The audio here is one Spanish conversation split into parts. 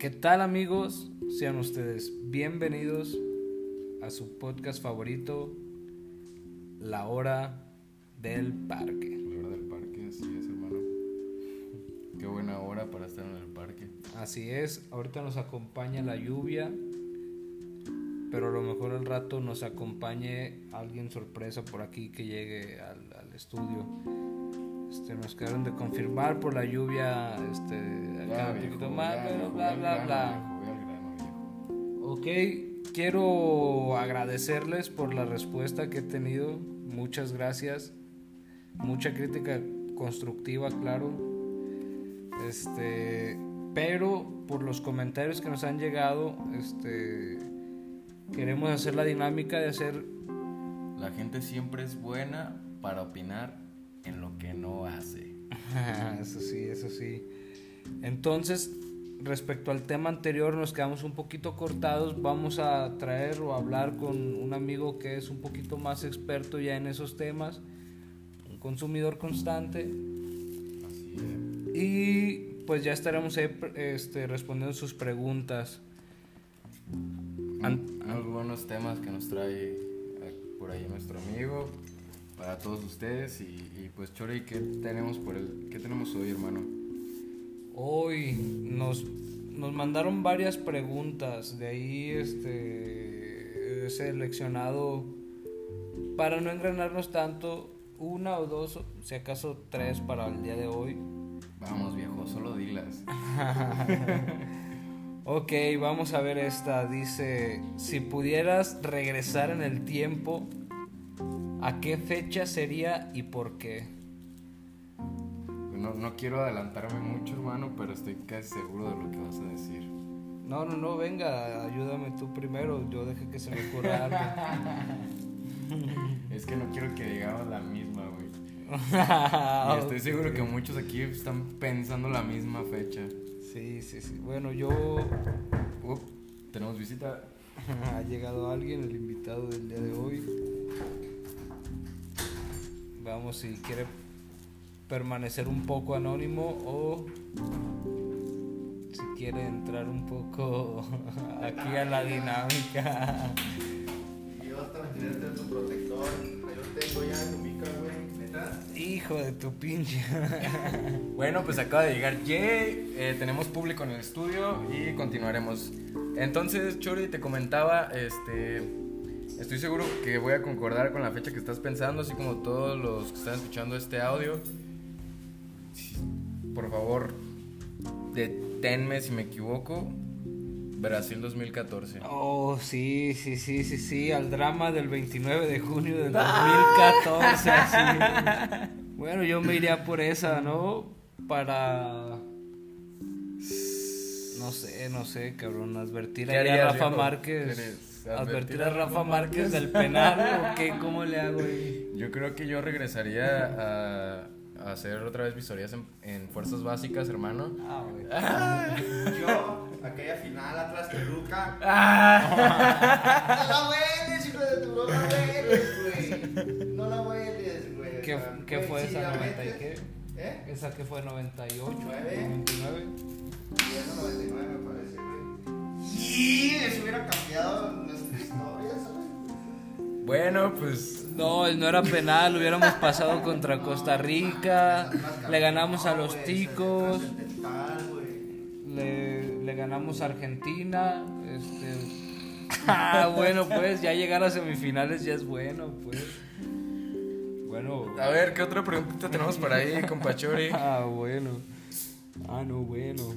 ¿Qué tal amigos? Sean ustedes bienvenidos a su podcast favorito, La Hora del Parque. La hora del parque, así es, hermano. Qué buena hora para estar en el parque. Así es, ahorita nos acompaña la lluvia, pero a lo mejor al rato nos acompañe alguien sorpresa por aquí que llegue al, al estudio. Este, nos quedaron de confirmar por la lluvia, este, acá un poquito más, pero bla, bla, bla. Ok, quiero agradecerles por la respuesta que he tenido. Muchas gracias. Mucha crítica constructiva, claro. Este, pero por los comentarios que nos han llegado, este, queremos hacer la dinámica de hacer. La gente siempre es buena para opinar en lo que no hace. eso sí, eso sí. Entonces, respecto al tema anterior, nos quedamos un poquito cortados. Vamos a traer o hablar con un amigo que es un poquito más experto ya en esos temas, un consumidor constante. Así es. Y pues ya estaremos ahí, este, respondiendo sus preguntas. An- Unos buenos temas que nos trae eh, por ahí nuestro amigo para todos ustedes y, y pues Chori, ¿qué tenemos por el qué tenemos hoy, hermano? Hoy nos, nos mandaron varias preguntas, de ahí este, he seleccionado, para no engranarnos tanto, una o dos, si acaso tres para el día de hoy. Vamos, viejo, solo dilas. Ok, vamos a ver esta. Dice, si pudieras regresar en el tiempo, ¿a qué fecha sería y por qué? No, no quiero adelantarme mucho, hermano, pero estoy casi seguro de lo que vas a decir. No, no, no, venga, ayúdame tú primero, yo dejé que se me ocurra algo. Es que no quiero que digamos la misma, güey. Y estoy seguro que muchos aquí están pensando la misma fecha. Sí, sí, sí. Bueno, yo... Up, tenemos visita. ha llegado alguien, el invitado del día de hoy. Vamos, si quiere permanecer un poco anónimo o si quiere entrar un poco aquí a la dinámica. Y vas a tener tu protector. Yo tengo ya güey. Hijo de tu pinche. Bueno, pues acaba de llegar Jay. eh, tenemos público en el estudio y continuaremos. Entonces, Chori, te comentaba, este, estoy seguro que voy a concordar con la fecha que estás pensando, así como todos los que están escuchando este audio. Por favor, deténme si me equivoco. Brasil 2014. Oh, sí, sí, sí, sí, sí, al drama del 29 de junio del 2014. así. Bueno, yo me iría por esa, ¿no? Para... No sé, no sé, cabrón, advertir ¿Qué ahí a Rafa viejo? Márquez. ¿Quieres Advertir a Rafa Márquez del penal, ¿o qué? ¿Cómo le hago ahí? Yo creo que yo regresaría a, a hacer otra vez visorías en, en fuerzas básicas, hermano. Ah, güey. Yo, aquella final atrás de Luca. Ah. No la hueles, hijo de tu no la hueles, güey. No la hueles, güey. ¿Qué, güey, fue si esa la 90 y qué? ¿Eh? ¿Esa que fue 98? Nueve. 99. Y esa 99 me parece, güey. Y eso hubiera cambiado. Bueno, pues No, no era penal, hubiéramos pasado contra Costa Rica, le ganamos a los ticos, le, le ganamos a Argentina, este... Ah, bueno, pues ya llegar a semifinales ya es bueno, pues. Bueno. a ver, ¿qué otra preguntita tenemos por ahí, compa Chori? Ah, bueno. Ah, no, bueno.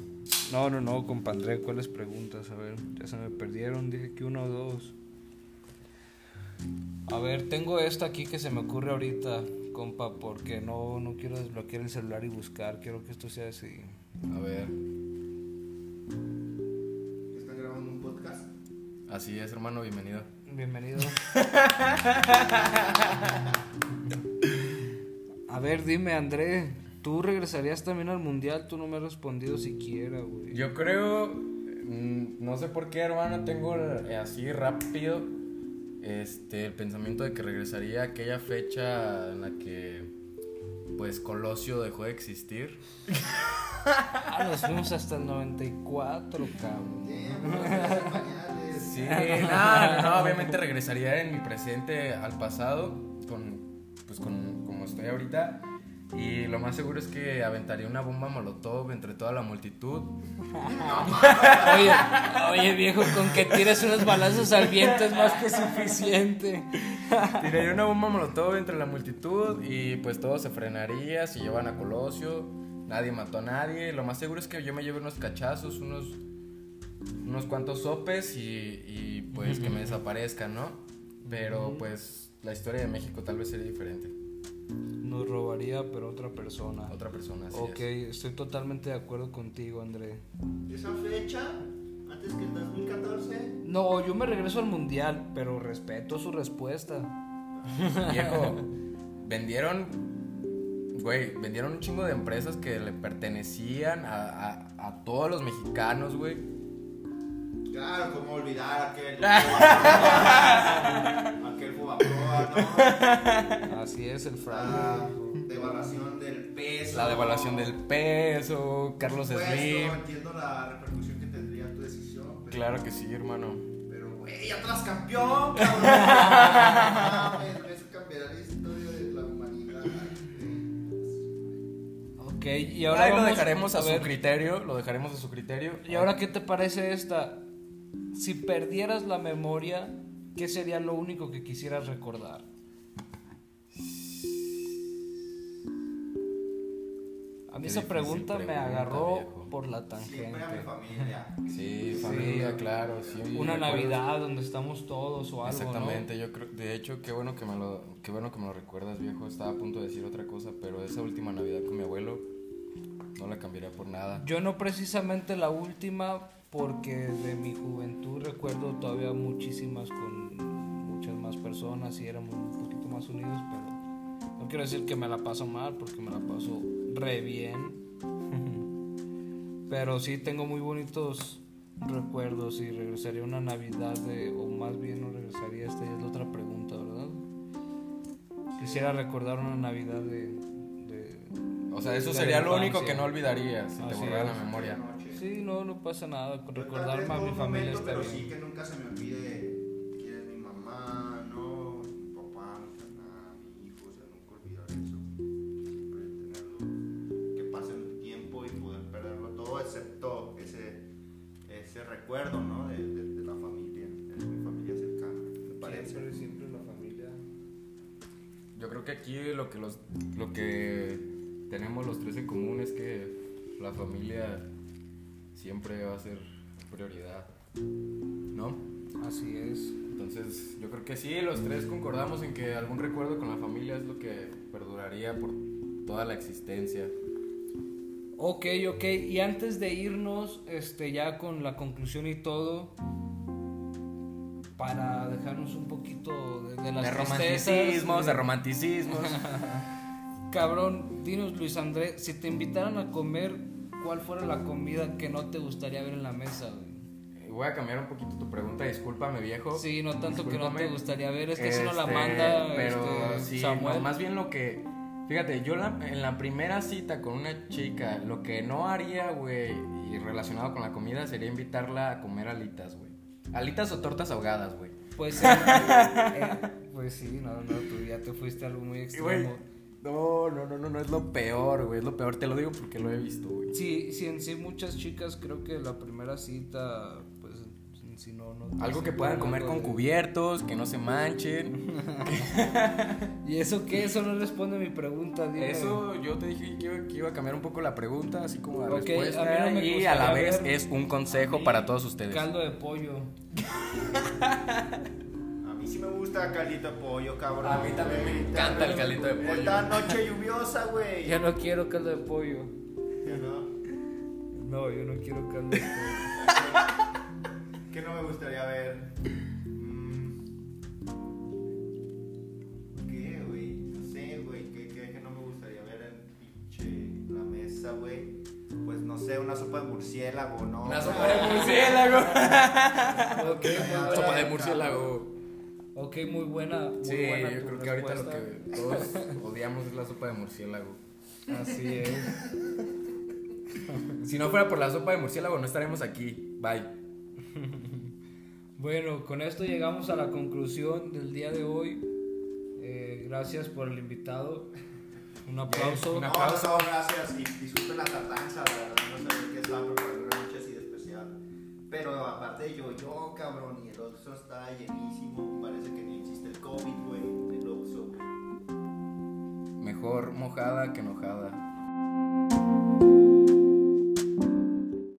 No, no, no, compa André, ¿cuáles preguntas? A ver, ya se me perdieron, dije que uno o dos. A ver, tengo esta aquí que se me ocurre ahorita, compa, porque no, no quiero desbloquear el celular y buscar, quiero que esto sea así. A ver, ¿Están grabando un podcast? así es, hermano, bienvenido. Bienvenido. A ver, dime, André, ¿tú regresarías también al mundial? Tú no me has respondido siquiera, güey. Yo creo, mm, no sé por qué, hermano, tengo eh, así rápido este el pensamiento de que regresaría a aquella fecha en la que pues Colosio dejó de existir. Ah, nos fuimos hasta el 94, cabrón. Sí, no, no, no, obviamente regresaría en mi presente al pasado con, pues con, como estoy ahorita. Y lo más seguro es que aventaría una bomba molotov entre toda la multitud. Oye, oye, viejo, con que tires unos balazos al viento es más que suficiente. Tiraría una bomba molotov entre la multitud y pues todo se frenaría, se llevan a Colosio, nadie mató a nadie. Lo más seguro es que yo me lleve unos cachazos, unos, unos cuantos sopes y, y, pues que me desaparezcan, ¿no? Pero pues la historia de México tal vez sería diferente. Nos robaría, pero otra persona. Otra persona, así Ok, es. estoy totalmente de acuerdo contigo, André. Esa fecha, antes que el 2014. No, yo me regreso al mundial, pero respeto su respuesta. Viejo, vendieron, güey, vendieron un chingo de empresas que le pertenecían a, a- a todos los mexicanos, güey. Claro, cómo olvidar aquel. aquel ¿no? Así es el La fraude. devaluación del peso. La devaluación del peso, Carlos Slim. Entiendo la repercusión que tendría tu decisión. Pero, Claro que sí, hermano. Pero, güey, Atlas campeón, cabrón. Eso cambiará la historia de la humanidad. Ok, y ahora Ahí lo dejaremos a, su ver, criterio, lo dejaremos a su criterio. ¿Y ahora qué te parece esta? Si perdieras la memoria, ¿qué sería lo único que quisieras recordar? Qué esa pregunta me agarró viejo. por la Siempre a mi tangente. familia. Sí, familia, claro, sí. Una Navidad donde estamos todos o algo, Exactamente, yo creo, de hecho, qué bueno que me lo, qué bueno que me lo recuerdas, viejo. Estaba a punto de decir otra cosa, pero esa última Navidad con mi abuelo no la cambiaría por nada. Yo no precisamente la última porque de mi juventud recuerdo todavía muchísimas con muchas más personas y éramos un poquito más unidos, pero no quiero decir que me la paso mal porque me la paso re bien. Pero sí tengo muy bonitos recuerdos y regresaría a una Navidad de, o más bien no regresaría, esta ya es la otra pregunta, ¿verdad? Quisiera recordar una Navidad de... de- O sea, eso de sería lo único que no olvidarías si te borrara la memoria. Sí, no, no pasa nada, con Yo recordar tal vez más a mi familia momento, está pero bien. sí que nunca se me olvide Yo creo que aquí lo que los lo que tenemos los tres en común es que la familia siempre va a ser prioridad. ¿No? Así es. Entonces, yo creo que sí, los tres concordamos en que algún recuerdo con la familia es lo que perduraría por toda la existencia. Ok, ok. Y antes de irnos, este, ya con la conclusión y todo, para dejarnos un poquito de, de las de romanticismos, de- romanticismos. Cabrón, dinos Luis Andrés, si te invitaran a comer, ¿cuál fuera la comida que no te gustaría ver en la mesa? güey? Voy a cambiar un poquito tu pregunta, discúlpame viejo. Sí, no tanto que no te gustaría ver, es que si no la Este, manda pero este, sí, Samuel. más bien lo que fíjate, yo la- en la primera cita con una chica, lo que no haría, güey, y relacionado con la comida sería invitarla a comer alitas, güey. Alitas o tortas ahogadas, güey. Pues, eh, eh, pues sí, no, no, tú ya te fuiste a algo muy extremo. no, no, no, no, no es lo peor, güey, es lo peor, te lo digo porque lo he visto, güey. Sí, sí, en sí muchas chicas creo que la primera cita, no, no. Algo que puedan comer con de- cubiertos, que no se manchen. ¿Y eso qué? Eso no responde a mi pregunta, dime. Eso yo te dije que iba, que iba a cambiar un poco la pregunta, así como la Ok, respuesta. a no y a la vez ver- es un consejo para todos ustedes. Caldo de pollo. A mí sí me gusta caldito de pollo, cabrón. A mí también me encanta el caldito de pollo. Esta noche lluviosa, güey. Yo no quiero caldo de pollo. Ya no. No, yo no quiero caldo de pollo. Murciélago, ¿no? Una sopa de murciélago. Ok, muy buena. sopa de murciélago. Ok, muy buena. Muy Sí, buena yo creo que ahorita lo que todos odiamos es la sopa de murciélago. Así es. Si no fuera por la sopa de murciélago, no estaremos aquí. Bye. Bueno, con esto llegamos a la conclusión del día de hoy. Eh, gracias por el invitado. Un aplauso. Un aplauso. no, gracias. Y disculpen la tardanza, la verdad, no estaba preparando Pero aparte yo, yo, cabrón, y el Oxxo está llenísimo. Parece que ni existe el COVID, güey, el Oxxo. Mejor mojada que enojada.